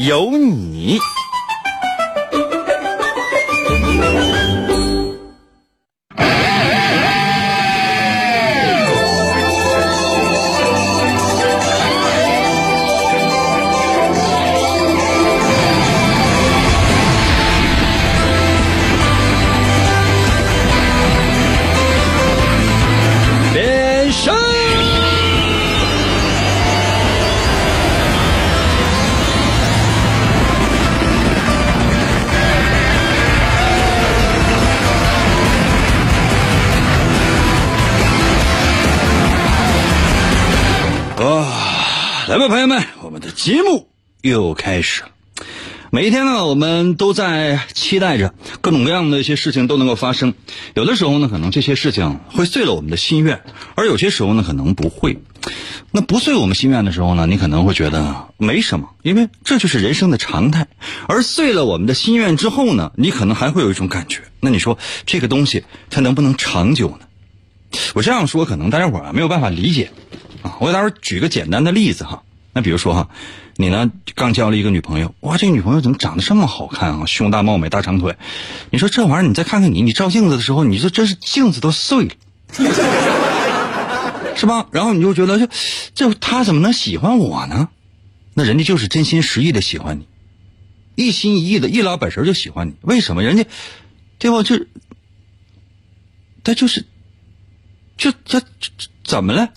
有你。朋友们，我们的节目又开始了。每一天呢，我们都在期待着各种各样的一些事情都能够发生。有的时候呢，可能这些事情会碎了我们的心愿，而有些时候呢，可能不会。那不碎我们心愿的时候呢，你可能会觉得没什么，因为这就是人生的常态。而碎了我们的心愿之后呢，你可能还会有一种感觉，那你说这个东西它能不能长久呢？我这样说，可能大家伙儿没有办法理解啊。我给大伙儿举个简单的例子哈。那比如说哈，你呢刚交了一个女朋友，哇，这个女朋友怎么长得这么好看啊？胸大貌美，大长腿。你说这玩意儿，你再看看你，你照镜子的时候，你说真是镜子都碎了，是吧？然后你就觉得，就这他怎么能喜欢我呢？那人家就是真心实意的喜欢你，一心一意的，一老本神就喜欢你。为什么？人家对吧？就他就是。就这怎么了？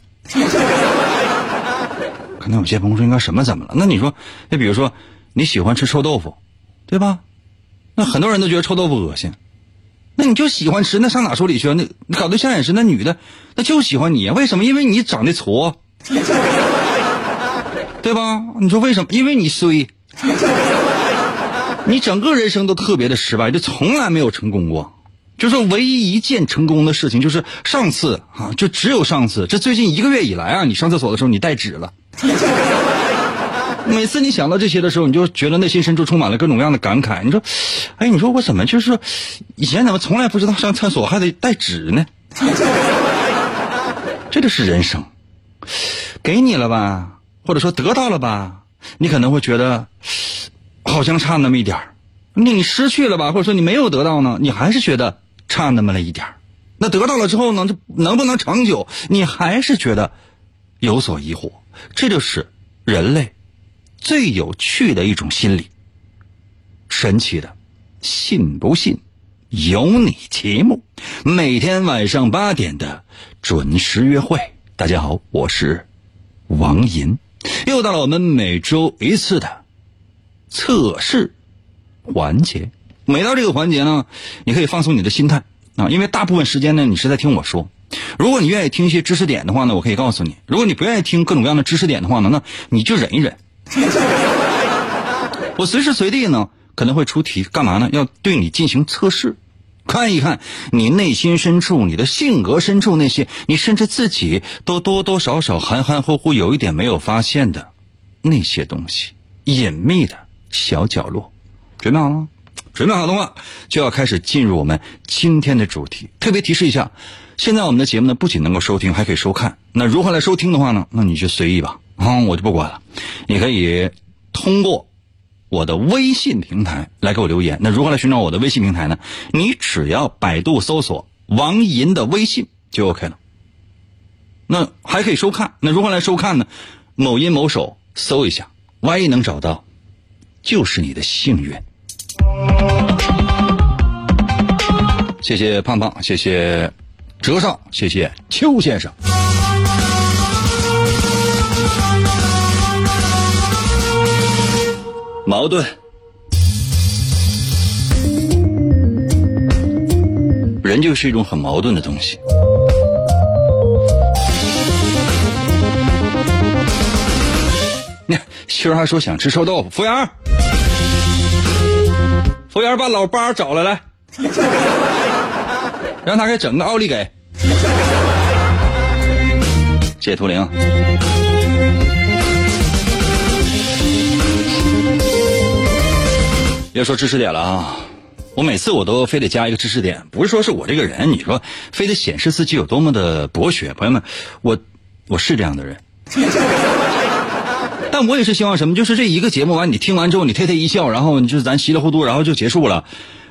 可能有些朋友说应该什么怎么了？那你说，那比如说你喜欢吃臭豆腐，对吧？那很多人都觉得臭豆腐恶心，那你就喜欢吃，那上哪说理去？那你搞对象也是，那女的那就喜欢你，为什么？因为你长得矬，对吧？你说为什么？因为你衰，你整个人生都特别的失败，就从来没有成功过。就是唯一一件成功的事情，就是上次啊，就只有上次。这最近一个月以来啊，你上厕所的时候你带纸了。每次你想到这些的时候，你就觉得内心深处充满了各种各样的感慨。你说，哎，你说我怎么就是以前怎么从来不知道上厕所还得带纸呢？这就是人生，给你了吧，或者说得到了吧，你可能会觉得好像差那么一点那你失去了吧，或者说你没有得到呢，你还是觉得。差那么了一点那得到了之后呢？这能不能长久？你还是觉得有所疑惑。这就是人类最有趣的一种心理，神奇的，信不信由你节目，每天晚上八点的准时约会。大家好，我是王银，又到了我们每周一次的测试环节。每到这个环节呢，你可以放松你的心态啊，因为大部分时间呢你是在听我说。如果你愿意听一些知识点的话呢，我可以告诉你；如果你不愿意听各种各样的知识点的话呢，那你就忍一忍。我随时随地呢可能会出题，干嘛呢？要对你进行测试，看一看你内心深处、你的性格深处那些你甚至自己都多多少少含含糊糊有一点没有发现的那些东西，隐秘的小角落。准备好了吗？准备好的话，就要开始进入我们今天的主题。特别提示一下，现在我们的节目呢，不仅能够收听，还可以收看。那如何来收听的话呢？那你就随意吧，啊，我就不管了。你可以通过我的微信平台来给我留言。那如何来寻找我的微信平台呢？你只要百度搜索王银的微信就 OK 了。那还可以收看。那如何来收看呢？某音某手搜一下，万一能找到，就是你的幸运。谢谢胖胖，谢谢折少，谢谢邱先生。矛盾，人就是一种很矛盾的东西。你媳妇还说想吃臭豆腐，服务员。服务员把老八找来，来，让他给整个奥利给。谢谢图灵。别说知识点了啊！我每次我都非得加一个知识点，不是说是我这个人，你说非得显示自己有多么的博学。朋友们，我我是这样的人，我也是希望什么？就是这一个节目完，你听完之后你嘿嘿一笑，然后就是咱稀里糊涂，然后就结束了。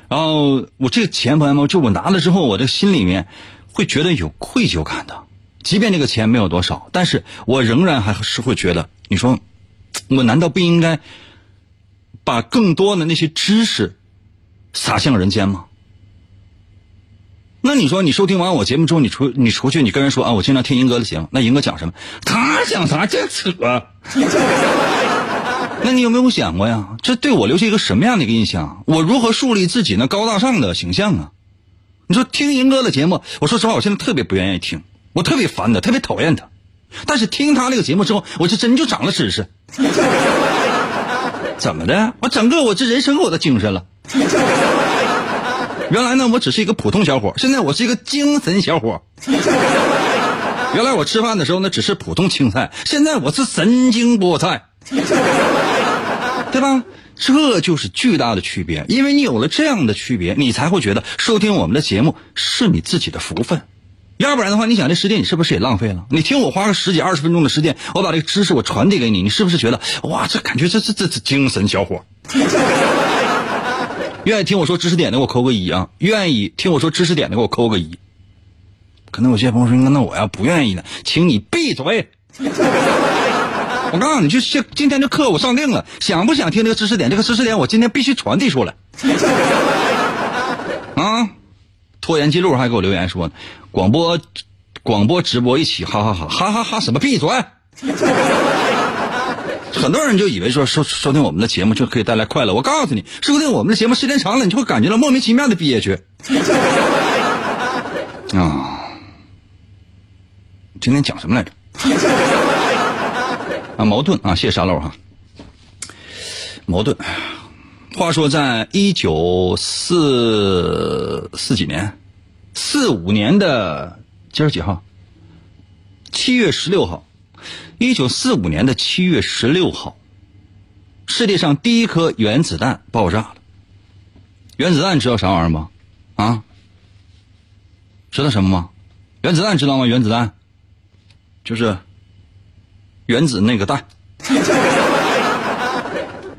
然后我这个钱，朋友们，就我拿了之后，我这心里面会觉得有愧疚感的。即便这个钱没有多少，但是我仍然还是会觉得，你说我难道不应该？把更多的那些知识撒向人间吗？那你说，你收听完我节目之后，你出你出去，你跟人说啊，我经常听银哥的节目，那银哥讲什么？他讲啥？这扯！那你有没有想过呀？这对我留下一个什么样的一个印象？我如何树立自己那高大上的形象啊？你说听银哥的节目，我说实话，我现在特别不愿意听，我特别烦他，特别讨厌他。但是听他那个节目之后，我就真就长了知识。怎么的？我整个我这人生我都精神了。原来呢，我只是一个普通小伙，现在我是一个精神小伙。原来我吃饭的时候呢，只是普通青菜，现在我是神经菠菜，对吧？这就是巨大的区别。因为你有了这样的区别，你才会觉得收听我们的节目是你自己的福分。要不然的话，你想这时间你是不是也浪费了？你听我花个十几二十分钟的时间，我把这个知识我传递给你，你是不是觉得哇，这感觉这这这这精神小伙？愿意听我说知识点的给我扣个一啊！愿意听我说知识点的给我扣个一。可能有些朋友说，那我要不愿意呢，请你闭嘴。我告诉你，就今今天这课我上定了，想不想听这个知识点？这个知识点我今天必须传递出来。啊！拖延记录还给我留言说，广播，广播直播一起，哈哈哈，哈哈哈！什么闭嘴？很多人就以为说收收听我们的节目就可以带来快乐。我告诉你，收听我们的节目时间长了，你就会感觉到莫名其妙的憋屈。啊！今天讲什么来着？啊，矛盾啊！谢谢沙漏哈。矛盾。话说，在一九四四几年，四五年的今儿几号？七月十六号，一九四五年的七月十六号，世界上第一颗原子弹爆炸了。原子弹知道啥玩意儿吗？啊？知道什么吗？原子弹知道吗？原子弹就是原子那个弹。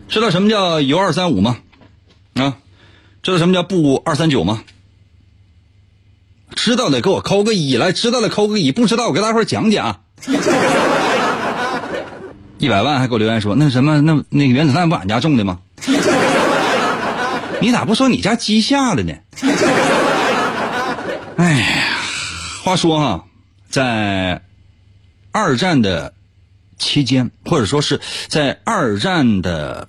知道什么叫铀二三五吗？啊，知道什么叫钚二三九吗？知道的给我扣个一来，知道的扣个一，不知道我给大伙讲讲。一百万还给我留言说那什么那那个原子弹不俺家种的吗？你咋不说你家鸡下的呢？哎呀，话说哈，在二战的期间，或者说是在二战的。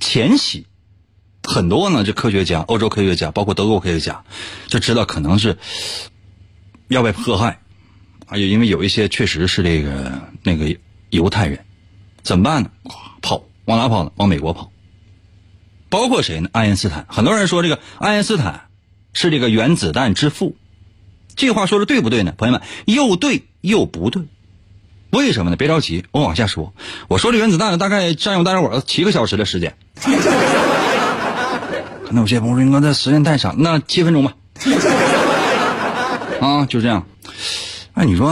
前夕，很多呢，这科学家、欧洲科学家，包括德国科学家，就知道可能是要被迫害，啊，因为有一些确实是这个那个犹太人，怎么办呢？跑，往哪跑呢？往美国跑。包括谁呢？爱因斯坦。很多人说这个爱因斯坦是这个原子弹之父，这话说的对不对呢？朋友们，又对又不对。为什么呢？别着急，我往下说。我说这原子弹大概占用大家伙七个小时的时间。可能有些朋友说：“应该这时间太长，那七分钟吧。”啊，就这样。哎，你说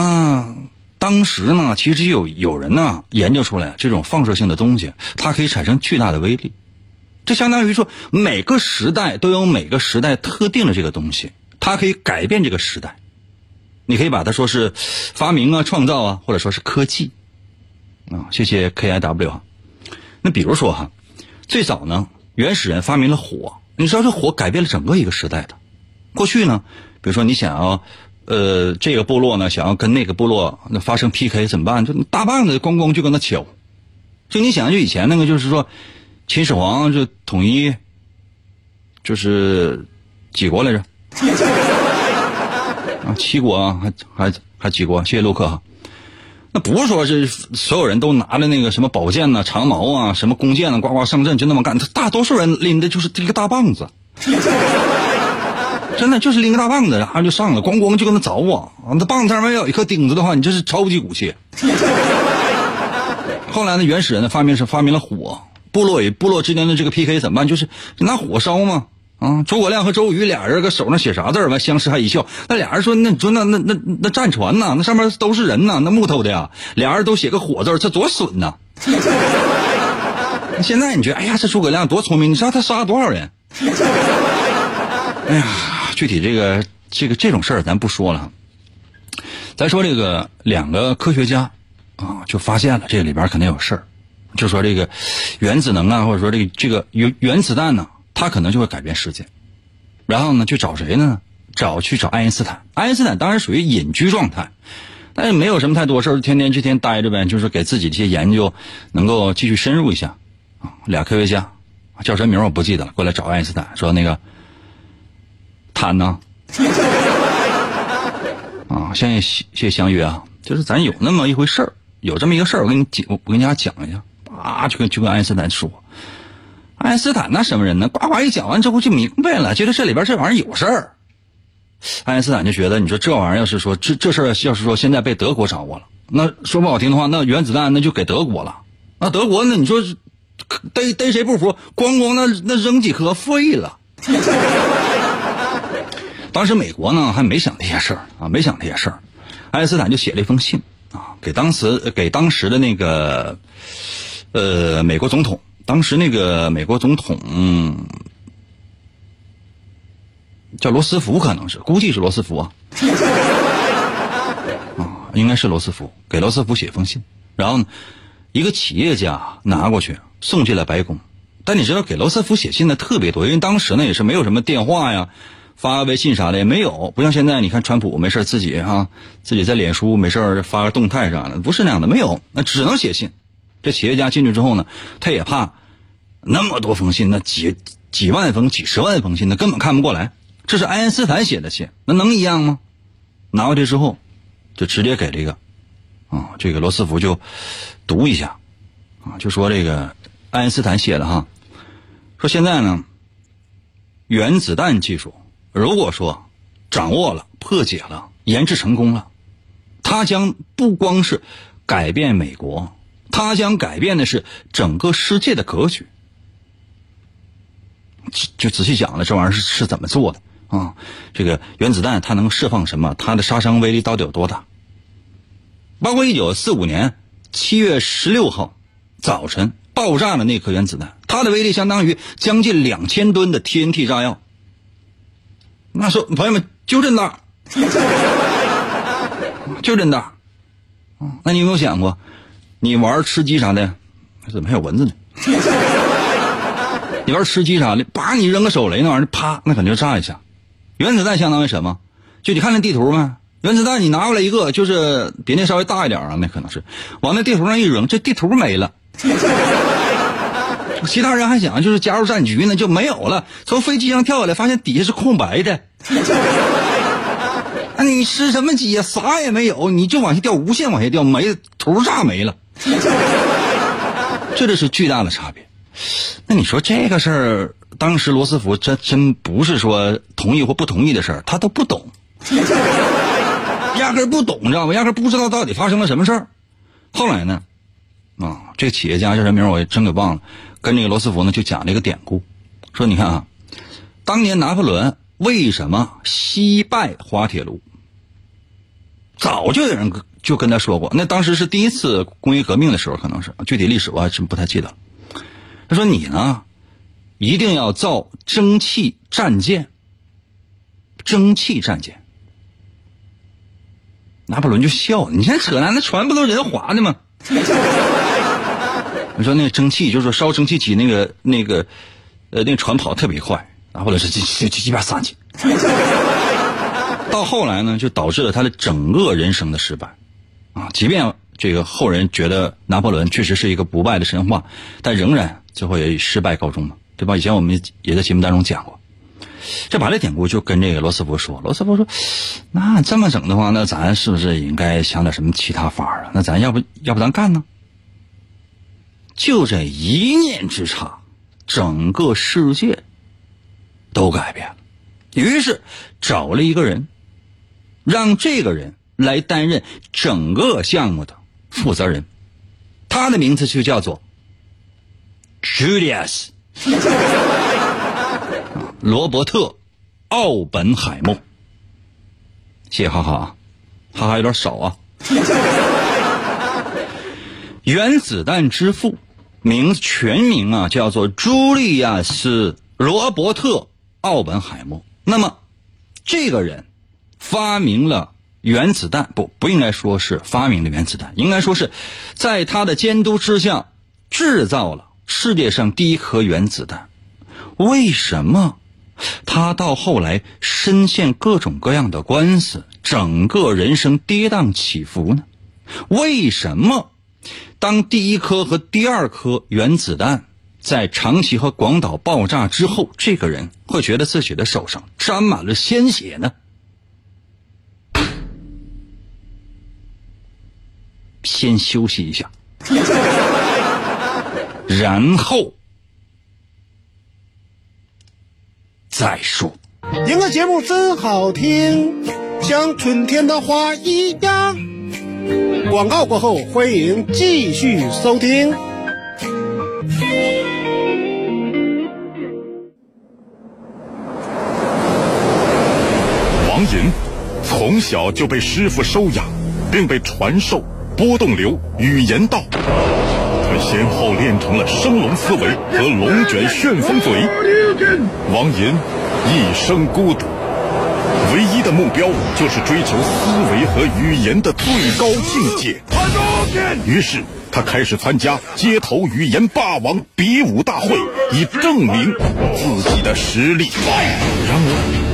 当时呢，其实有有人呢研究出来这种放射性的东西，它可以产生巨大的威力。这相当于说，每个时代都有每个时代特定的这个东西，它可以改变这个时代。你可以把它说是发明啊、创造啊，或者说是科技啊。谢谢 K I W 哈。那比如说哈，最早呢，原始人发明了火。你知道这火改变了整个一个时代的。过去呢，比如说你想要呃这个部落呢想要跟那个部落那发生 P K 怎么办？就大棒子咣咣就跟他敲。就你想就以前那个就是说，秦始皇就统一就是几国来着？啊，七国啊，还还还几国？谢谢陆克哈。那不是说是所有人都拿着那个什么宝剑呐、长矛啊、什么弓箭啊，呱呱上阵就那么干。他大多数人拎的就是这个大棒子，真的就是拎个大棒子，然后就上了，咣咣就跟那凿啊。那棒子上面要有一颗钉子的话，你这是超级武器。后来呢，原始人的发明是发明了火，部落与部落之间的这个 PK 怎么办？就是拿火烧嘛。啊，诸葛亮和周瑜俩人搁手上写啥字儿？完相视还一笑。那俩人说：“那你说那那那那战船呐，那上面都是人呐，那木头的呀。俩人都写个火字儿，这多损呐！现在你觉得，哎呀，这诸葛亮多聪明，你知道他杀了多少人？哎呀，具体这个这个这种事儿咱不说了。咱说这个两个科学家啊，就发现了这里边肯定有事儿，就说这个原子能啊，或者说这个这个原原子弹呢。它可能就会改变世界，然后呢，去找谁呢？找去找爱因斯坦。爱因斯坦当然属于隐居状态，但是没有什么太多事儿，天天这天待着呗，就是给自己这些研究能够继续深入一下。啊，俩科学家叫什么名我不记得了，过来找爱因斯坦说那个坦呢？啊，谢谢谢相约啊，就是咱有那么一回事儿，有这么一个事儿，我跟你讲，我跟大家讲一下。啊，就跟就跟爱因斯坦说。爱因斯坦那什么人呢？呱呱一讲完之后就明白了，觉得这里边这玩意儿有事儿。爱因斯坦就觉得，你说这玩意儿要是说这这事儿要是说现在被德国掌握了，那说不好听的话，那原子弹那就给德国了。那德国那你说逮逮谁不服，咣咣那那扔几颗废了。当时美国呢还没想这些事儿啊，没想这些事儿。爱因斯坦就写了一封信啊，给当时给当时的那个呃美国总统。当时那个美国总统叫罗斯福，可能是估计是罗斯福啊，啊，应该是罗斯福，给罗斯福写封信，然后呢，一个企业家拿过去送进了白宫。但你知道，给罗斯福写信的特别多，因为当时呢也是没有什么电话呀，发微信啥的也没有，不像现在，你看川普没事自己哈，自己在脸书没事发个动态啥的，不是那样的，没有，那只能写信。这企业家进去之后呢，他也怕那么多封信，那几几万封、几十万封信，那根本看不过来。这是爱因斯坦写的信，那能一样吗？拿回去之后，就直接给这个啊，这个罗斯福就读一下啊，就说这个爱因斯坦写的哈，说现在呢，原子弹技术如果说掌握了、破解了、研制成功了，它将不光是改变美国。它将改变的是整个世界的格局。就仔细讲了，这玩意儿是是怎么做的啊？这个原子弹它能释放什么？它的杀伤威力到底有多大？包括一九四五年七月十六号早晨爆炸的那颗原子弹，它的威力相当于将近两千吨的 TNT 炸药。那说朋友们就这么大，就这么大。那你有没有想过？你玩吃鸡啥的，怎么还有蚊子呢？你玩吃鸡啥的，叭你扔个手雷，那玩意儿啪，那肯定炸一下。原子弹相当于什么？就你看那地图没？原子弹你拿过来一个，就是比那稍微大一点啊，那可能是往那地图上一扔，这地图没了。其他人还想就是加入战局呢，就没有了。从飞机上跳下来，发现底下是空白的。那你吃什么鸡呀？啥也没有，你就往下掉，无限往下掉，没头炸没了。这就是巨大的差别。那你说这个事儿，当时罗斯福真真不是说同意或不同意的事儿，他都不懂，压根儿不懂，知道吗？压根儿不知道到底发生了什么事儿。后来呢，啊，这个企业家叫什么名我也真给忘了。跟这个罗斯福呢就讲了一个典故，说你看啊，当年拿破仑为什么惜败滑铁卢？早就有人就跟他说过，那当时是第一次工业革命的时候，可能是具体历史我还真不太记得。他说：“你呢，一定要造蒸汽战舰。蒸汽战舰。”拿破仑就笑：“你现在扯淡，那船不都人划的吗？” 你说那个蒸汽，就是说烧蒸汽机那个那个，呃，那个船跑特别快，拿破仑是就就一边撒去。到后来呢，就导致了他的整个人生的失败，啊，即便这个后人觉得拿破仑确实是一个不败的神话，但仍然最后也以失败告终嘛，对吧？以前我们也在节目当中讲过。这把这典故就跟这个罗斯福说，罗斯福说，那这么整的话，那咱是不是也应该想点什么其他法啊？那咱要不要不咱干呢？就这一念之差，整个世界都改变了。于是找了一个人，让这个人来担任整个项目的负责人，他的名字就叫做 Julius。罗伯特·奥本海默，谢谢哈哈，哈哈有点少啊。原子弹之父，名全名啊叫做朱利亚斯·罗伯特·奥本海默。那么，这个人发明了原子弹，不不应该说是发明了原子弹，应该说是在他的监督之下制造了世界上第一颗原子弹。为什么他到后来深陷各种各样的官司，整个人生跌宕起伏呢？为什么当第一颗和第二颗原子弹在长崎和广岛爆炸之后，这个人会觉得自己的手上沾满了鲜血呢？先休息一下，然后。再说，听个节目真好听，像春天的花一样。广告过后，欢迎继续收听。王银从小就被师傅收养，并被传授波动流语言道。他先后练成了升龙思维和龙卷旋风嘴。王银一生孤独，唯一的目标就是追求思维和语言的最高境界。于是他开始参加街头语言霸王比武大会，以证明自己的实力。然而。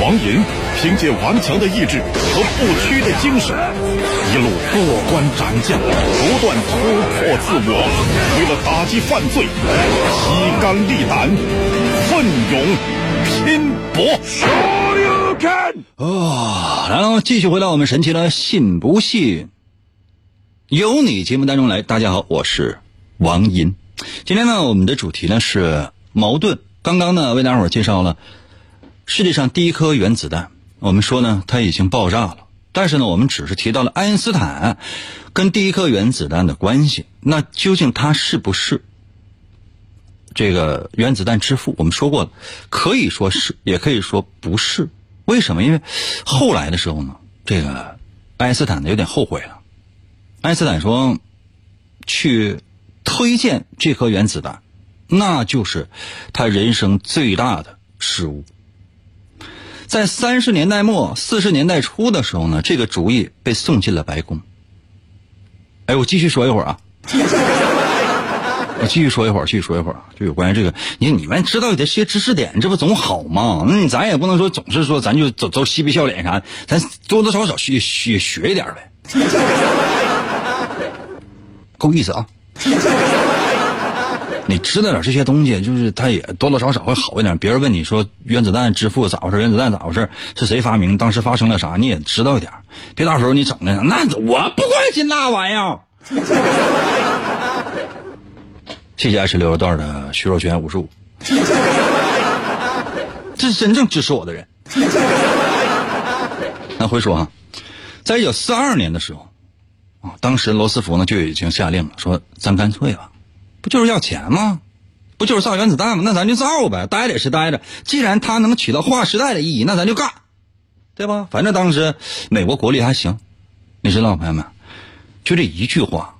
王银凭借顽强的意志和不屈的精神，一路过关斩将，不断突破自我，为了打击犯罪，披肝沥胆，奋勇拼搏。啊，然后继续回到我们神奇的“信不信由你”节目当中来。大家好，我是王银。今天呢，我们的主题呢是矛盾。刚刚呢，为大伙儿介绍了。世界上第一颗原子弹，我们说呢，它已经爆炸了。但是呢，我们只是提到了爱因斯坦跟第一颗原子弹的关系。那究竟他是不是这个原子弹之父？我们说过了，可以说是，也可以说不是。为什么？因为后来的时候呢，这个爱因斯坦呢有点后悔了。爱因斯坦说，去推荐这颗原子弹，那就是他人生最大的失误。在三十年代末、四十年代初的时候呢，这个主意被送进了白宫。哎，我继续说一会儿啊，我继续说一会儿，继续说一会儿，就有关于这个，你你们知道这些知识点，这不总好吗？那咱也不能说总是说咱就走走嬉皮笑脸啥，咱多多少少学学学一点呗，够意思啊。你知道点这些东西，就是他也多多少少会好一点。别人问你说原子弹之父咋回事？原子弹咋回事？是谁发明？当时发生了啥？你也知道一点。别到时候你整的那我不关心那玩意儿。谢谢爱吃牛肉段的徐若瑄五十五，这是真正支持我的人。那回说啊，在一九四二年的时候啊，当时罗斯福呢就已经下令了，说咱干脆吧。不就是要钱吗？不就是造原子弹吗？那咱就造呗，待着也是待着。既然它能起到划时代的意义，那咱就干，对吧？反正当时美国国力还行，你知道朋友们，就这一句话，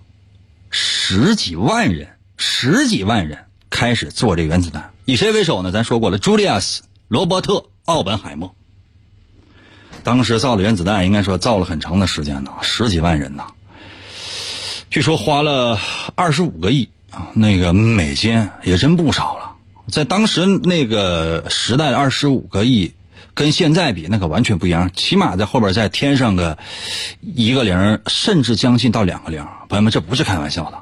十几万人，十几万人开始做这原子弹。以谁为首呢？咱说过了，朱利亚斯·罗伯特·奥本海默。当时造的原子弹，应该说造了很长的时间呢，十几万人呢。据说花了二十五个亿。那个美金也真不少了。在当时那个时代，二十五个亿跟现在比，那可完全不一样。起码在后边再添上个一个零，甚至将近到两个零。朋友们，这不是开玩笑的。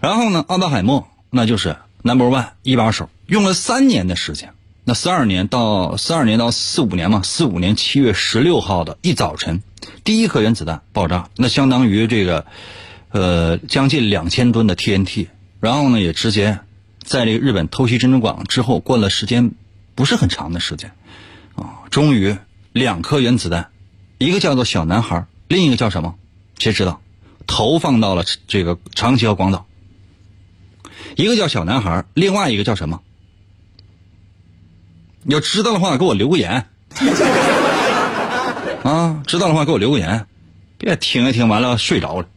然后呢，奥本海默那就是 number one 一把手，用了三年的时间。那四二年到四二年到四五年嘛，四五年七月十六号的一早晨，第一颗原子弹爆炸，那相当于这个呃将近两千吨的 TNT。然后呢，也直接在这个日本偷袭珍珠港之后，过了时间不是很长的时间啊，终于两颗原子弹，一个叫做小男孩，另一个叫什么？谁知道？投放到了这个长崎和广岛。一个叫小男孩，另外一个叫什么？要知道的话，给我留个言。啊，知道的话给我留个言，别听一听完了睡着了。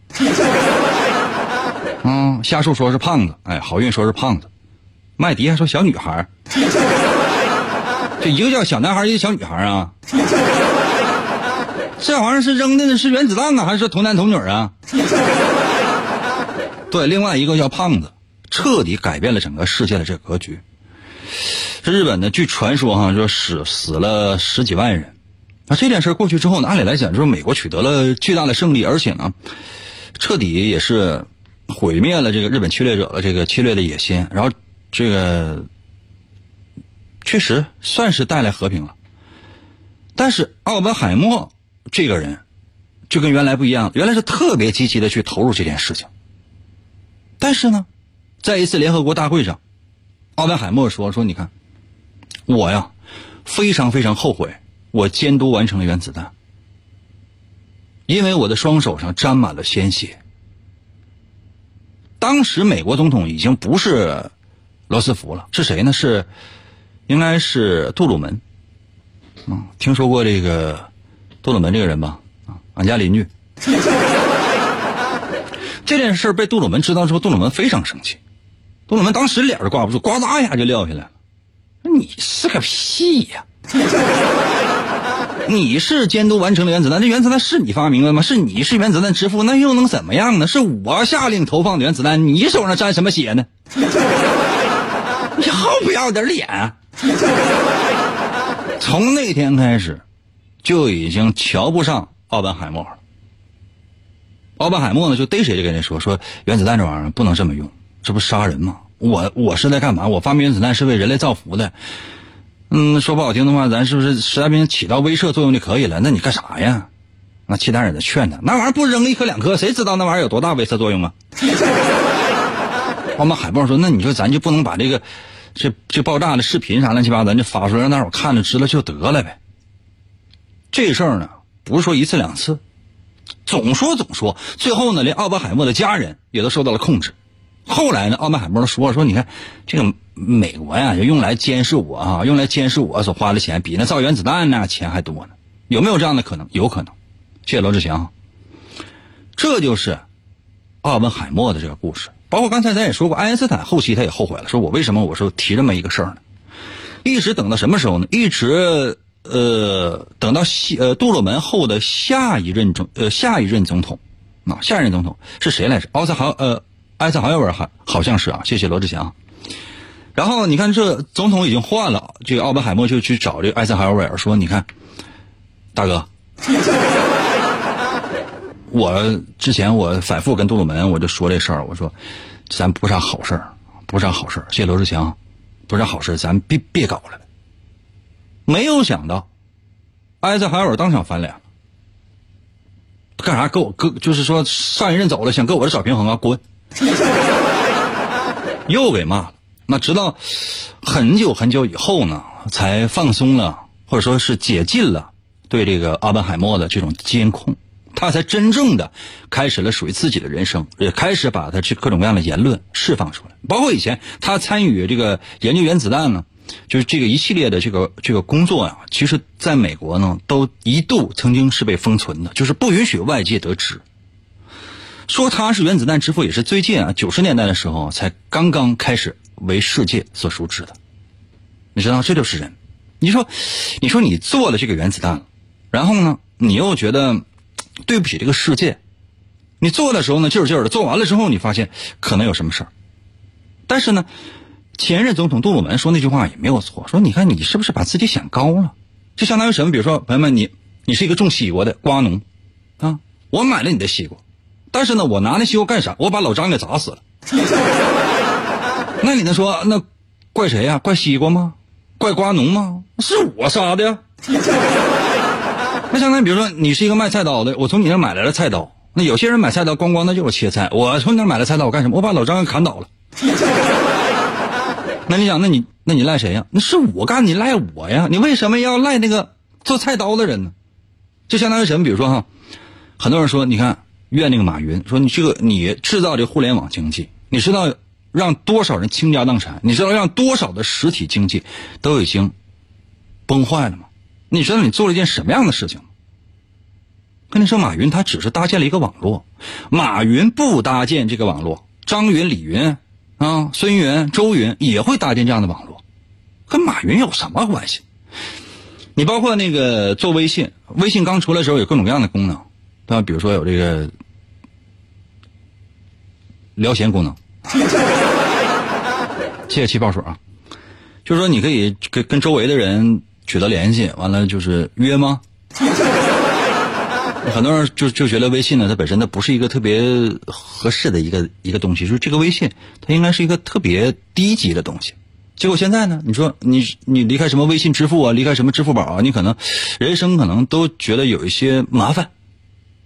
啊，夏树说是胖子，哎，好运说是胖子，麦迪还说小女孩。这一个叫小男孩，一个小女孩啊。这玩意儿是扔的是原子弹呢，还是说童男童女啊？对，另外一个叫胖子，彻底改变了整个世界的这格局。这日本呢，据传说哈，说死死了十几万人。那这件事过去之后呢，按理来讲，就是美国取得了巨大的胜利，而且呢，彻底也是毁灭了这个日本侵略者的这个侵略的野心。然后这个确实算是带来和平了。但是奥本海默这个人就跟原来不一样，原来是特别积极的去投入这件事情。但是呢，在一次联合国大会上，奥本海默说：“说你看。”我呀，非常非常后悔，我监督完成了原子弹，因为我的双手上沾满了鲜血。当时美国总统已经不是罗斯福了，是谁呢？是应该是杜鲁门。嗯，听说过这个杜鲁门这个人吧？啊，俺家邻居。这件事被杜鲁门知道之后，杜鲁门非常生气，杜鲁门当时脸都挂不住，呱嗒一下就撂下来了。你是个屁呀！你是监督完成了原子弹，这原子弹是你发明的吗？是你是原子弹之父，那又能怎么样呢？是我下令投放的原子弹，你手上沾什么血呢？你好不要点脸！从那天开始，就已经瞧不上奥本海默了。奥本海默呢，就逮谁就跟人说说原子弹这玩意儿不能这么用，这不杀人吗？我我是在干嘛？我发明原子弹是为人类造福的。嗯，说不好听的话，咱是不是实在兵起到威慑作用就可以了？那你干啥呀？那其他人在劝他，那玩意儿不扔一颗两颗，谁知道那玩意儿有多大威慑作用啊？我们海报说，那你说咱就不能把这个这这爆炸的视频啥乱七八糟，咱就发出来让大伙看着知道就得了呗。这事儿呢，不是说一次两次，总说总说，最后呢，连奥本海默的家人也都受到了控制。后来呢？奥本海默说说，你看这个美国呀，就用来监视我啊，用来监视我所花的钱，比那造原子弹那钱还多呢。有没有这样的可能？有可能。谢谢罗志祥。这就是奥本海默的这个故事。包括刚才咱也说过，爱因斯坦后期他也后悔了，说我为什么我说提这么一个事儿呢？一直等到什么时候呢？一直呃等到西呃杜鲁门后的下一任总呃下一任总统啊，下一任总统是谁来着？奥斯豪呃。艾森豪威尔还好像是啊，谢谢罗志祥。然后你看，这总统已经换了，这个奥本海默就去找这个艾森豪威尔说：“你看，大哥，我之前我反复跟杜鲁门我就说这事儿，我说咱不是啥好事儿，不是啥好事儿。谢罗志祥，不是啥好事儿，咱别别搞了。没有想到，艾森豪威尔当场翻脸，干啥？跟我跟就是说上一任走了，想跟我这找平衡啊，滚！又给骂了。那直到很久很久以后呢，才放松了，或者说是解禁了对这个阿本海默的这种监控，他才真正的开始了属于自己的人生，也开始把他这各种各样的言论释放出来。包括以前他参与这个研究原子弹呢，就是这个一系列的这个这个工作呀，其实在美国呢都一度曾经是被封存的，就是不允许外界得知。说他是原子弹之父，也是最近啊，九十年代的时候才刚刚开始为世界所熟知的。你知道，这就是人。你说，你说你做了这个原子弹，然后呢，你又觉得对不起这个世界，你做的时候呢，劲儿劲儿的；做完了之后，你发现可能有什么事儿。但是呢，前任总统杜鲁门说那句话也没有错，说你看你是不是把自己想高了？就相当于什么？比如说，朋友们，你你是一个种西瓜的瓜农，啊，我买了你的西瓜，但是呢，我拿那西瓜干啥？我把老张给砸死了。那你能说那怪谁呀？怪西瓜吗？怪瓜农吗？是我杀的呀。那相当于比如说，你是一个卖菜刀的，我从你那买来了菜刀。那有些人买菜刀咣咣的就是切菜，我从你那买了菜刀，我干什么？我把老张砍倒了。那你想，那你那你赖谁呀？那是我干，你赖我呀？你为什么要赖那个做菜刀的人呢？就相当于什么？比如说哈，很多人说，你看怨那个马云，说你这个你制造这互联网经济，你知道让多少人倾家荡产？你知道让多少的实体经济都已经崩坏了吗？你知道你做了一件什么样的事情吗？跟你说，马云他只是搭建了一个网络，马云不搭建这个网络，张云、李云。啊，孙云、周云也会搭建这样的网络，跟马云有什么关系？你包括那个做微信，微信刚出来的时候有各种各样的功能，对吧？比如说有这个聊闲功能，谢谢气泡水啊，就是说你可以跟跟周围的人取得联系，完了就是约吗？很多人就就觉得微信呢，它本身它不是一个特别合适的一个一个东西，就是这个微信它应该是一个特别低级的东西。结果现在呢，你说你你离开什么微信支付啊，离开什么支付宝啊，你可能人生可能都觉得有一些麻烦，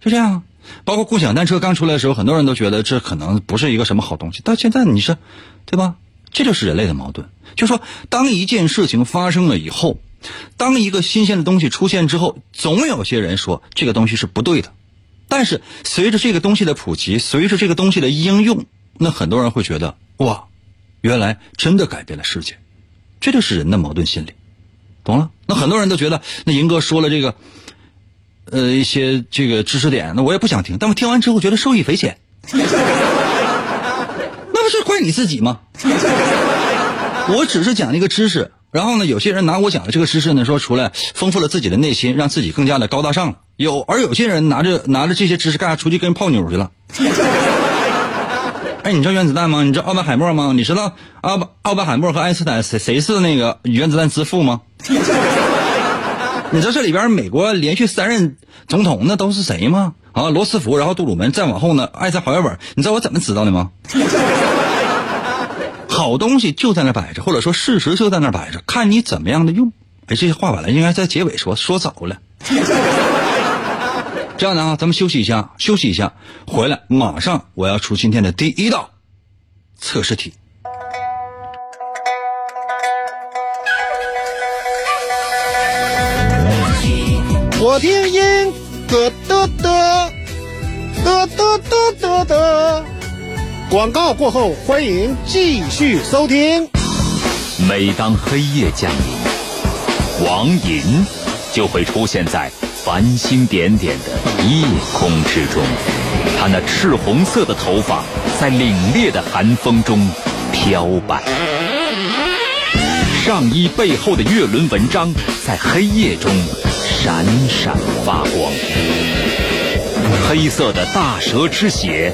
就这样。包括共享单车刚出来的时候，很多人都觉得这可能不是一个什么好东西，到现在你说，对吧？这就是人类的矛盾，就说当一件事情发生了以后。当一个新鲜的东西出现之后，总有些人说这个东西是不对的，但是随着这个东西的普及，随着这个东西的应用，那很多人会觉得哇，原来真的改变了世界，这就是人的矛盾心理，懂了？那很多人都觉得那银哥说了这个，呃，一些这个知识点，那我也不想听，但我听完之后觉得受益匪浅，不是怪你自己吗？我只是讲一个知识。然后呢，有些人拿我讲的这个知识呢，说出来丰富了自己的内心，让自己更加的高大上。有，而有些人拿着拿着这些知识干啥？出去跟人泡妞去了。哎，你知道原子弹吗？你知道奥本海默吗？你知道奥奥本海默和爱因斯坦谁谁是那个原子弹之父吗？你知道这里边美国连续三任总统那都是谁吗？啊，罗斯福，然后杜鲁门，再往后呢，艾森豪威尔。你知道我怎么知道的吗？好东西就在那摆着，或者说事实就在那摆着，看你怎么样的用。哎，这些话本来应该在结尾说，说早了。这样的啊，咱们休息一下，休息一下，回来马上我要出今天的第一道测试题。我听音乐，得得得得得得得得。广告过后，欢迎继续收听。每当黑夜降临，王银就会出现在繁星点点的夜空之中。他那赤红色的头发在凛冽的寒风中飘摆，上衣背后的月轮纹章在黑夜中闪闪发光。黑色的大蛇之血。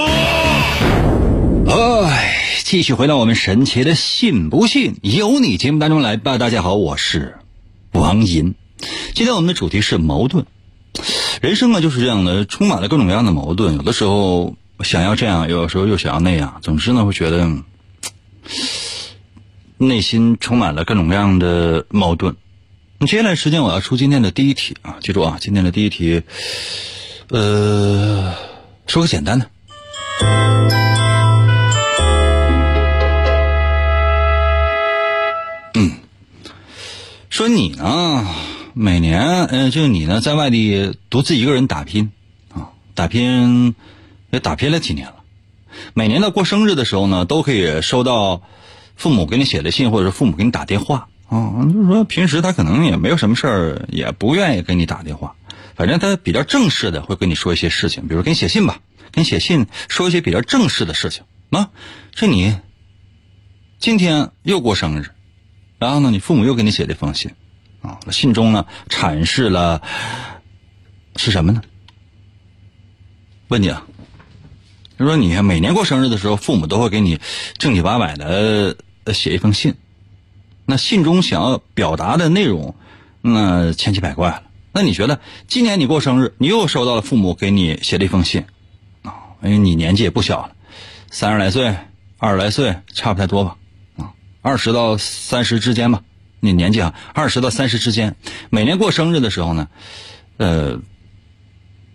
哎，继续回到我们神奇的“信不信由你”节目当中来吧。大家好，我是王银。今天我们的主题是矛盾。人生啊就是这样的，充满了各种各样的矛盾。有的时候想要这样，有的时候又想要那样。总之呢，会觉得内心充满了各种各样的矛盾。那接下来时间，我要出今天的第一题啊！记住啊，今天的第一题，呃，说个简单的。说你呢，每年，嗯，就你呢，在外地独自一个人打拼，啊，打拼，也打拼了几年了。每年到过生日的时候呢，都可以收到父母给你写的信，或者是父母给你打电话啊。就是说平时他可能也没有什么事儿，也不愿意给你打电话，反正他比较正式的会跟你说一些事情，比如给你写信吧，给你写信说一些比较正式的事情啊。这你今天又过生日，然后呢，你父母又给你写了一封信啊，信中呢阐释了是什么呢？问你啊。他说你每年过生日的时候，父母都会给你正经八百的写一封信，那信中想要表达的内容，那千奇百怪了。那你觉得今年你过生日，你又收到了父母给你写的一封信啊？因为你年纪也不小了，三十来岁、二十来岁，差不太多吧？二十到三十之间吧。你年纪啊，二十到三十之间，每年过生日的时候呢，呃，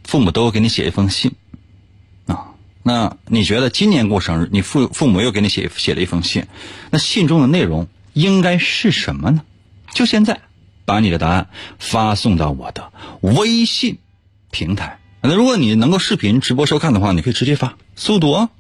父母都会给你写一封信啊。那你觉得今年过生日，你父父母又给你写写了一封信，那信中的内容应该是什么呢？就现在，把你的答案发送到我的微信平台。那如果你能够视频直播收看的话，你可以直接发，速度啊！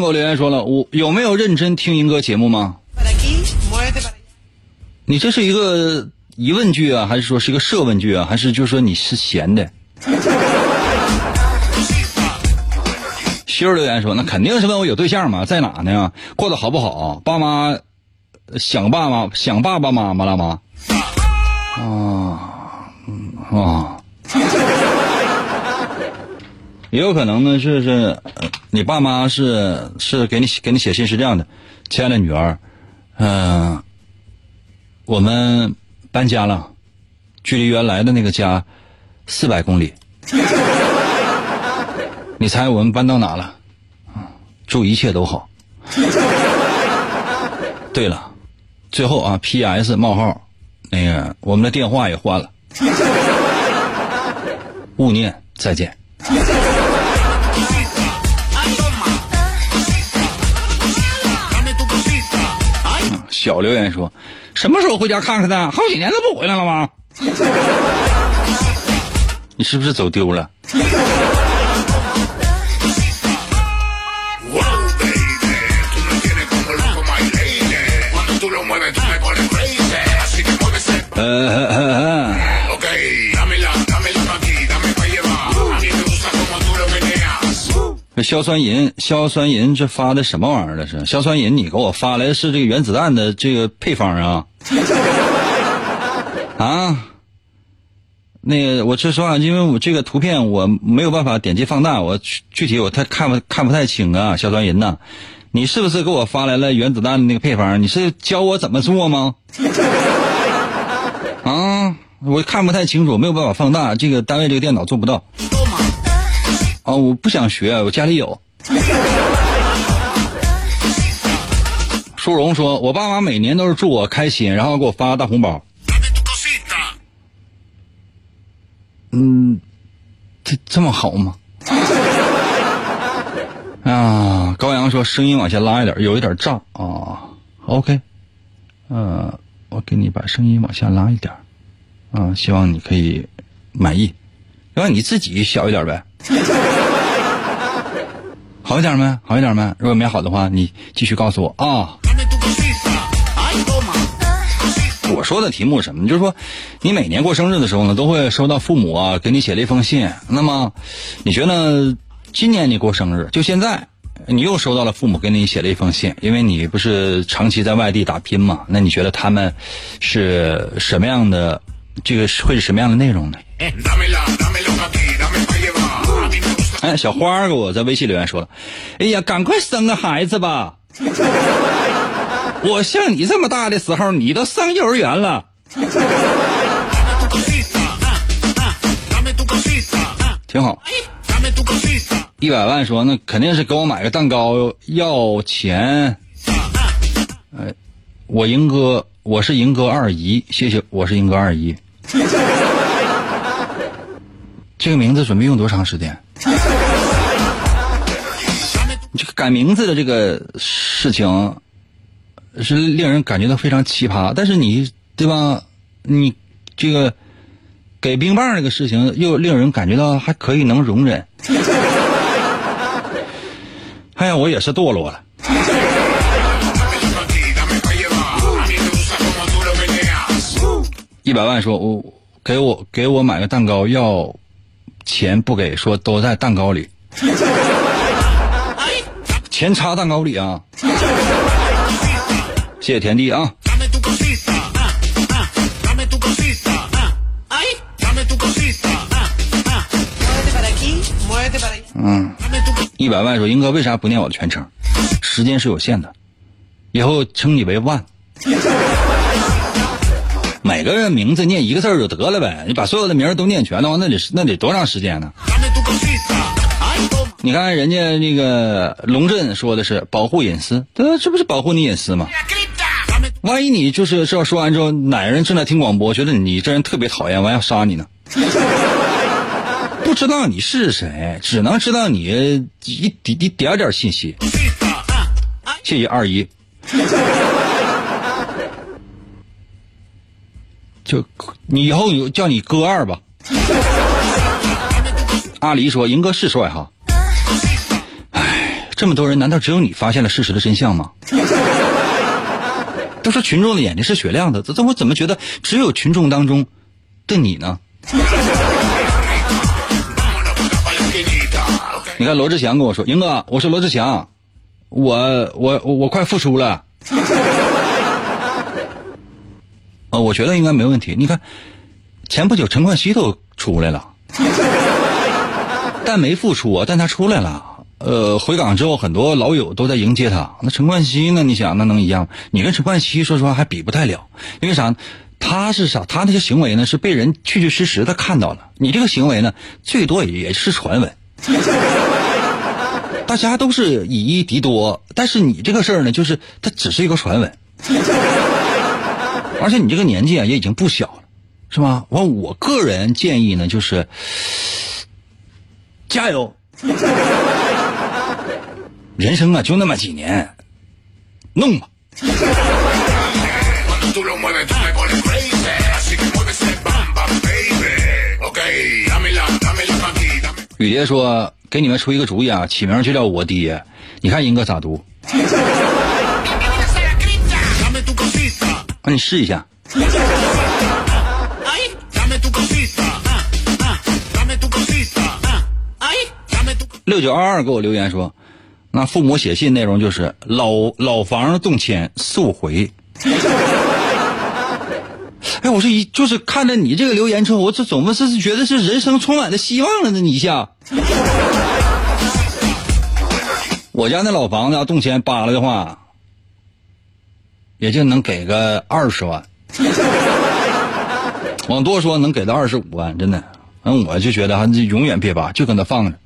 给我留言说了，我有没有认真听英哥节目吗？你这是一个疑问句啊，还是说是一个设问句啊，还是就是说你是闲的？媳妇留言说，那肯定是问我有对象吗？在哪呢？过得好不好？爸妈想爸妈想爸爸妈妈了吗？啊，啊。也有可能呢，是是，你爸妈是是给你给你写信是这样的，亲爱的女儿，嗯，我们搬家了，距离原来的那个家四百公里，你猜我们搬到哪了？祝一切都好。对了，最后啊，P.S. 冒号，那个我们的电话也换了，勿念再见。小留言说：“什么时候回家看看呢？好几年都不回来了吗？你是不是走丢了？”呃。硝酸银，硝酸银，这发的什么玩意儿？这是硝酸银，你给我发来的是这个原子弹的这个配方啊？啊？那个，我说实话，因为我这个图片我没有办法点击放大，我具体我太看不看不太清啊。硝酸银呐，你是不是给我发来了原子弹的那个配方？你是教我怎么做吗？啊？我看不太清楚，没有办法放大，这个单位这个电脑做不到。啊，我不想学，我家里有。舒荣说：“我爸妈每年都是祝我开心，然后给我发个大红包。”嗯，这这么好吗？啊，高阳说：“声音往下拉一点，有一点炸啊。”OK，嗯，我给你把声音往下拉一点，啊，希望你可以满意，然后你自己小一点呗。好一点没？好一点没？如果没好的话，你继续告诉我啊。我说的题目是什么？就是说，你每年过生日的时候呢，都会收到父母啊给你写了一封信。那么，你觉得今年你过生日，就现在，你又收到了父母给你写了一封信，因为你不是长期在外地打拼嘛？那你觉得他们是什么样的？这个会是什么样的内容呢？哎，小花给我在微信留言说了：“哎呀，赶快生个孩子吧！我像你这么大的时候，你都上幼儿园了。”挺好。一百万说那肯定是给我买个蛋糕要钱。哎，我赢哥，我是赢哥二姨，谢谢，我是赢哥二姨。这个名字准备用多长时间？这个改名字的这个事情是令人感觉到非常奇葩，但是你对吧？你这个给冰棒这个事情又令人感觉到还可以能容忍。哎呀，我也是堕落了。一百万说，我给我给我买个蛋糕，要钱不给，说都在蛋糕里，钱插蛋糕里啊！谢谢田地啊！嗯，一百万说，英哥为啥不念我的全称？时间是有限的，以后称你为万。每个人名字念一个字就得了呗，你把所有的名都念全的话，那得那得多长时间呢？你看人家那个龙镇说的是保护隐私，对，这不是保护你隐私吗？万一你就是这说完之后，哪个人正在听广播，觉得你这人特别讨厌，完要杀你呢？不知道你是谁，只能知道你一点一点点信息。谢谢二姨。就你以后有叫你哥二吧。阿离说：“银哥是帅哈。”哎，这么多人，难道只有你发现了事实的真相吗？都说群众的眼睛是雪亮的，这这我怎么觉得只有群众当中的你呢？你看罗志祥跟我说：“银哥，我是罗志祥，我我我快复出了。”啊，我觉得应该没问题。你看，前不久陈冠希都出来了，但没复出啊，但他出来了。呃，回港之后，很多老友都在迎接他。那陈冠希呢？你想，那能一样？你跟陈冠希说实话还比不太了，因为啥？他是啥？他那些行为呢，是被人确确实实的看到了。你这个行为呢，最多也是传闻。大家都是以一敌多，但是你这个事儿呢，就是它只是一个传闻。而且你这个年纪啊，也已经不小了，是吧？完，我个人建议呢，就是加油。人生啊，就那么几年，弄吧。雨蝶说：“给你们出一个主意啊，起名就叫我爹。你看英哥咋读？”那你试一下。六九二二给我留言说，那父母写信内容就是老老房动迁速回。哎，我说一就是看着你这个留言之后，我这怎么是觉得是人生充满了希望了呢？你一下，我家那老房子要动迁扒了的话。也就能给个二十万，往多说能给到二十五万，真的。嗯，我就觉得哈，这永远别拔，就搁那放着。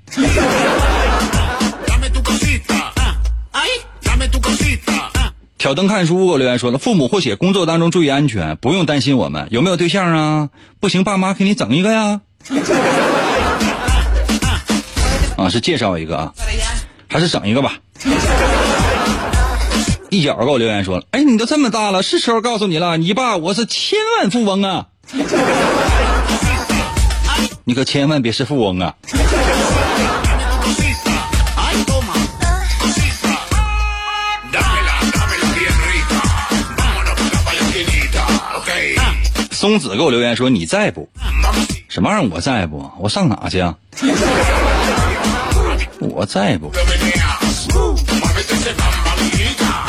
挑灯看书，我留言说了，父母或写工作当中注意安全，不用担心我们有没有对象啊？不行，爸妈给你整一个呀。啊，是介绍一个啊，还是整一个吧？一角给我留言说了：“哎，你都这么大了，是时候告诉你了，你爸我是千万富翁啊！你可千万别是富翁啊！”松子给我留言说：“你在不？什么玩意儿？我在不？我上哪去啊？我在不？”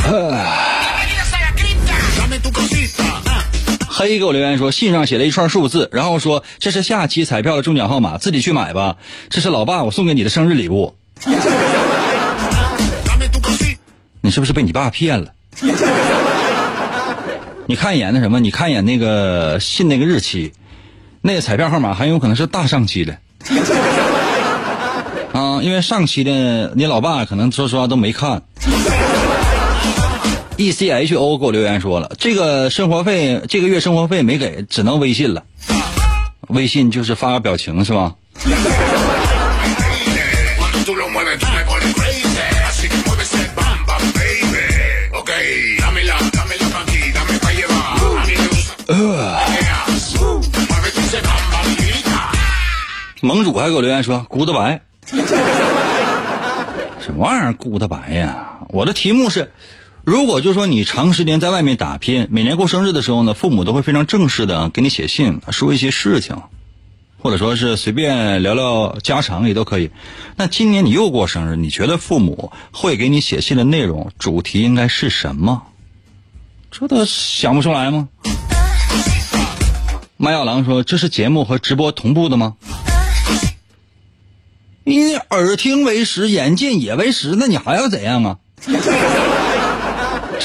黑给我留言说，信上写了一串数字，然后说这是下期彩票的中奖号码，自己去买吧。这是老爸我送给你的生日礼物。你是不是被你爸骗了？你看一眼那什么？你看一眼那个信那个日期，那个彩票号码很有可能是大上期的。啊，因为上期的你老爸可能说实话都没看。ECHO 给我留言说了，这个生活费这个月生活费没给，只能微信了。微信就是发个表情是吧？盟主还给我留言说，骨头白。什么玩意儿？骨头白呀？我的题目是。如果就说你长时间在外面打拼，每年过生日的时候呢，父母都会非常正式的给你写信，说一些事情，或者说是随便聊聊家常也都可以。那今年你又过生日，你觉得父母会给你写信的内容主题应该是什么？这都想不出来吗？麦小狼说：“这是节目和直播同步的吗？”你耳听为实，眼见也为实，那你还要怎样啊？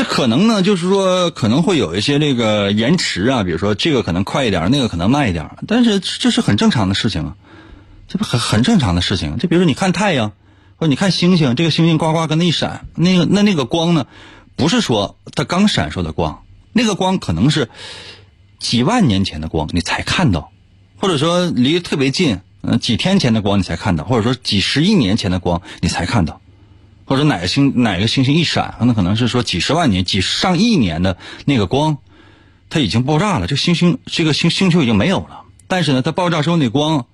这可能呢，就是说可能会有一些这个延迟啊，比如说这个可能快一点，那个可能慢一点，但是这是很正常的事情啊，这不很很正常的事情。就比如说你看太阳，或者你看星星，这个星星呱呱跟那一闪，那个那那个光呢，不是说它刚闪烁的光，那个光可能是。几万年前的光你才看到，或者说离得特别近，嗯，几天前的光你才看到，或者说几十亿年前的光你才看到，或者哪个星哪个星星一闪，那可能是说几十万年、几上亿年的那个光，它已经爆炸了，这星星这个星星球已经没有了。但是呢，它爆炸时候那光，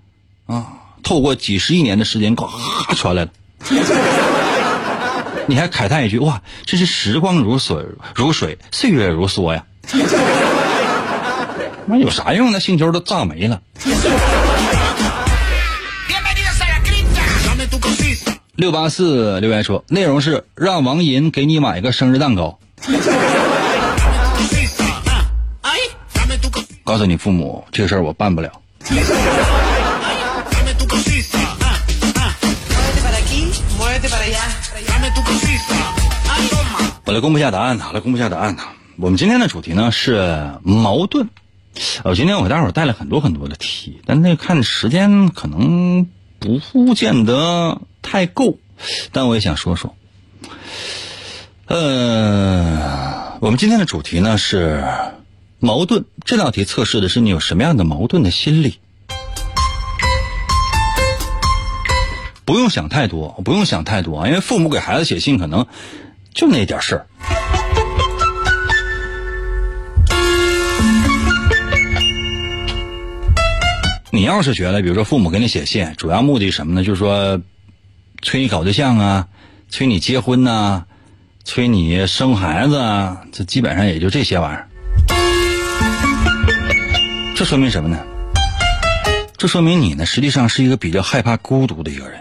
啊，透过几十亿年的时间，呱传来了，你还慨叹一句：哇，这是时光如水如水，岁月如梭呀。那有啥用？那星球都炸没了。六八四留言说，内容是让王银给你买一个生日蛋糕。告诉你父母，这个事儿我办不了。我来公布一下答案呐，来公布一下答案呐。我们今天的主题呢是矛盾。我今天我给大伙儿带了很多很多的题，但那看时间可能不见得太够，但我也想说说。呃，我们今天的主题呢是矛盾，这道题测试的是你有什么样的矛盾的心理。不用想太多，不用想太多啊，因为父母给孩子写信可能就那点事儿。你要是觉得，比如说父母给你写信，主要目的什么呢？就是说，催你搞对象啊，催你结婚呐，催你生孩子啊，这基本上也就这些玩意儿。这说明什么呢？这说明你呢，实际上是一个比较害怕孤独的一个人。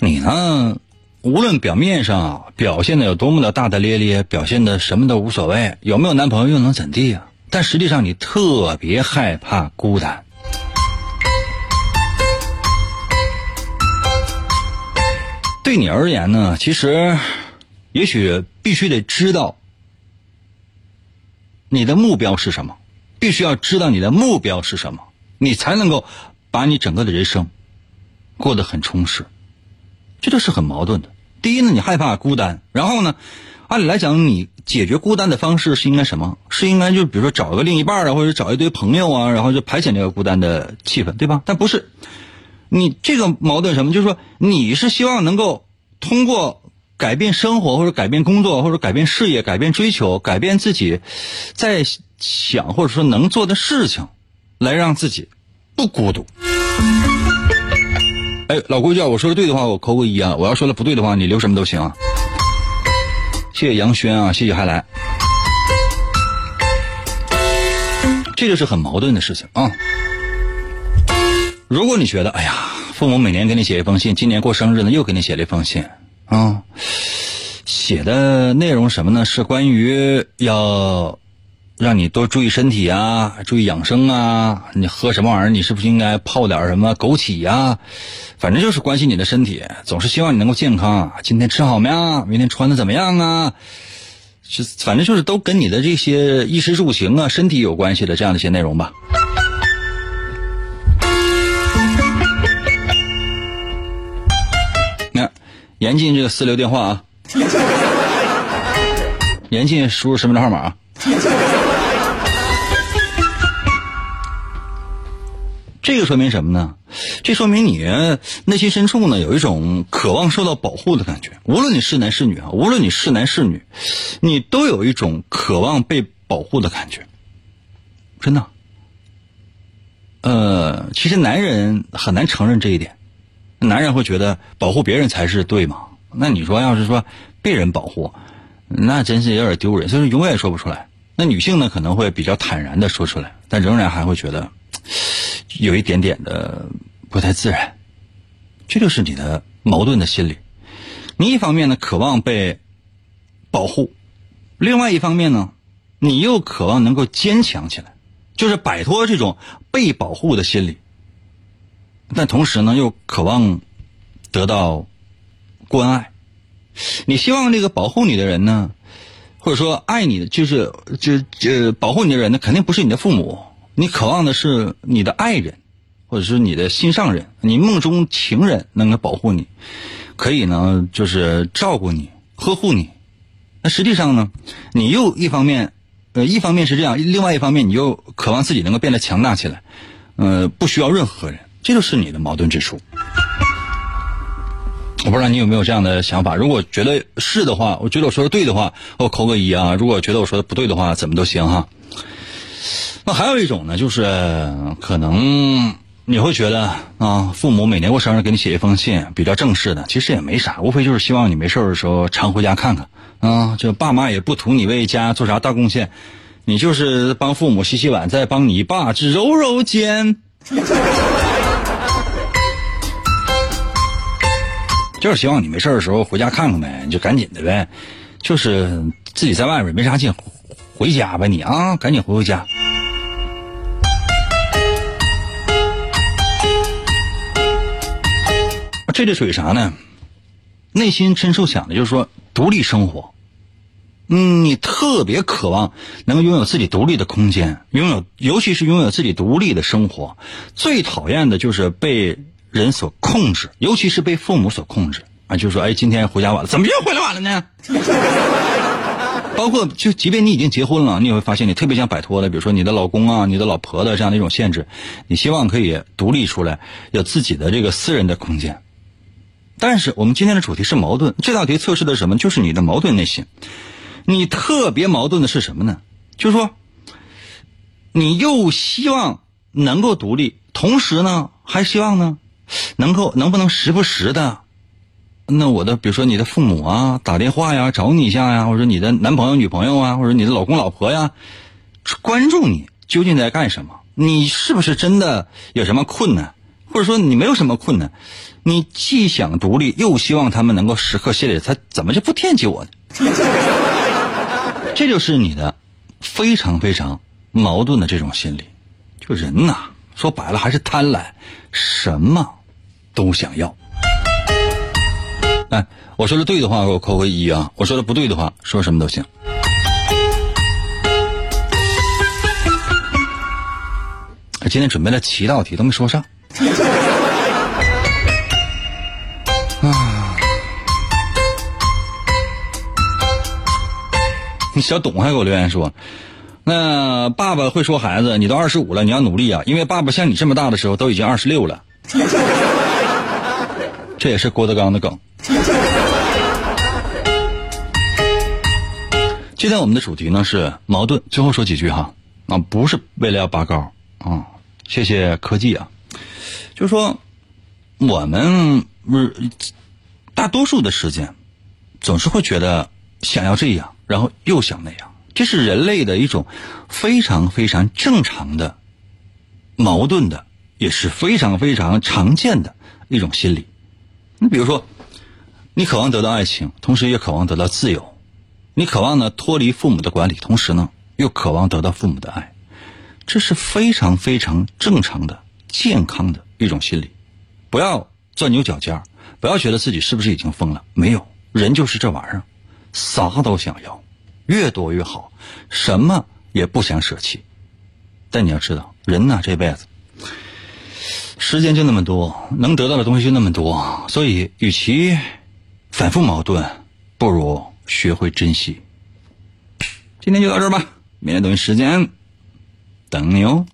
你呢，无论表面上表现的有多么的大大咧咧，表现的什么都无所谓，有没有男朋友又能怎地呀？但实际上你特别害怕孤单。对你而言呢，其实，也许必须得知道你的目标是什么，必须要知道你的目标是什么，你才能够把你整个的人生过得很充实。这都是很矛盾的。第一呢，你害怕孤单，然后呢，按理来讲，你解决孤单的方式是应该什么？是应该就比如说找一个另一半啊，或者找一堆朋友啊，然后就排遣这个孤单的气氛，对吧？但不是。你这个矛盾什么？就是说，你是希望能够通过改变生活，或者改变工作，或者改变事业，改变追求，改变自己在想或者说能做的事情，来让自己不孤独。哎，老规矩啊，我说的对的话，我扣个一啊；我要说的不对的话，你留什么都行啊。谢谢杨轩啊，谢谢还来，这就是很矛盾的事情啊。如果你觉得，哎呀，父母每年给你写一封信，今年过生日呢又给你写了一封信，啊，写的内容什么呢？是关于要让你多注意身体啊，注意养生啊，你喝什么玩意儿？你是不是应该泡点什么枸杞呀？反正就是关心你的身体，总是希望你能够健康。今天吃好没啊？明天穿的怎么样啊？是，反正就是都跟你的这些衣食住行啊、身体有关系的这样的一些内容吧。严禁这个私留电话啊！严禁输入身份证号码啊。这个说明什么呢？这说明你内心深处呢有一种渴望受到保护的感觉。无论你是男是女啊，无论你是男是女，你都有一种渴望被保护的感觉。真的，呃，其实男人很难承认这一点，男人会觉得保护别人才是对嘛？那你说要是说被人保护，那真是有点丢人，所以说永远说不出来。那女性呢，可能会比较坦然的说出来，但仍然还会觉得有一点点的不太自然。这就是你的矛盾的心理。你一方面呢渴望被保护，另外一方面呢，你又渴望能够坚强起来，就是摆脱这种被保护的心理。但同时呢，又渴望得到关爱。你希望这个保护你的人呢？或者说爱你的就是就就保护你的人呢，肯定不是你的父母，你渴望的是你的爱人，或者是你的心上人，你梦中情人能够保护你，可以呢就是照顾你、呵护你。那实际上呢，你又一方面，呃，一方面是这样，另外一方面你又渴望自己能够变得强大起来，呃，不需要任何人，这就是你的矛盾之处。我不知道你有没有这样的想法。如果觉得是的话，我觉得我说的对的话，我扣个一啊；如果觉得我说的不对的话，怎么都行哈。那还有一种呢，就是可能你会觉得啊，父母每年过生日给你写一封信，比较正式的，其实也没啥，无非就是希望你没事的时候常回家看看啊。这爸妈也不图你为家做啥大贡献，你就是帮父母洗洗碗，再帮你爸揉揉肩。就是希望你没事的时候回家看看呗，你就赶紧的呗。就是自己在外边没啥劲，回家吧你啊，赶紧回回家。这就属于啥呢？内心深处想的就是说独立生活。嗯，你特别渴望能够拥有自己独立的空间，拥有尤其是拥有自己独立的生活。最讨厌的就是被。人所控制，尤其是被父母所控制啊，就是说，哎，今天回家晚了，怎么又回来晚了呢？包括就即便你已经结婚了，你也会发现你特别想摆脱的，比如说你的老公啊、你的老婆的这样的一种限制，你希望可以独立出来，有自己的这个私人的空间。但是我们今天的主题是矛盾，这道题测试的什么？就是你的矛盾内心。你特别矛盾的是什么呢？就是说，你又希望能够独立，同时呢，还希望呢？能够能不能时不时的，那我的比如说你的父母啊打电话呀找你一下呀，或者你的男朋友女朋友啊，或者你的老公老婆呀，关注你究竟在干什么？你是不是真的有什么困难？或者说你没有什么困难？你既想独立，又希望他们能够时刻心里，他怎么就不惦记我呢？这就是你的非常非常矛盾的这种心理。就人呐，说白了还是贪婪，什么？都想要。哎，我说的对的话，给我扣个一啊！我说的不对的话，说什么都行。今天准备了七道题，都没说上。啊！小董还给我留言说：“那爸爸会说孩子，你都二十五了，你要努力啊！因为爸爸像你这么大的时候，都已经二十六了。”这也是郭德纲的梗。今天我们的主题呢是矛盾，最后说几句哈啊，不是为了要拔高啊，谢谢科技啊，就是说我们不是大多数的时间总是会觉得想要这样，然后又想那样，这是人类的一种非常非常正常的矛盾的，也是非常非常常见的一种心理。你比如说，你渴望得到爱情，同时也渴望得到自由；你渴望呢脱离父母的管理，同时呢又渴望得到父母的爱，这是非常非常正常的、健康的一种心理。不要钻牛角尖儿不要觉得自己是不是已经疯了。没有人就是这玩意儿，啥都想要，越多越好，什么也不想舍弃。但你要知道，人呐这辈子。时间就那么多，能得到的东西就那么多，所以与其反复矛盾，不如学会珍惜。今天就到这儿吧，明天同一时间等你哦。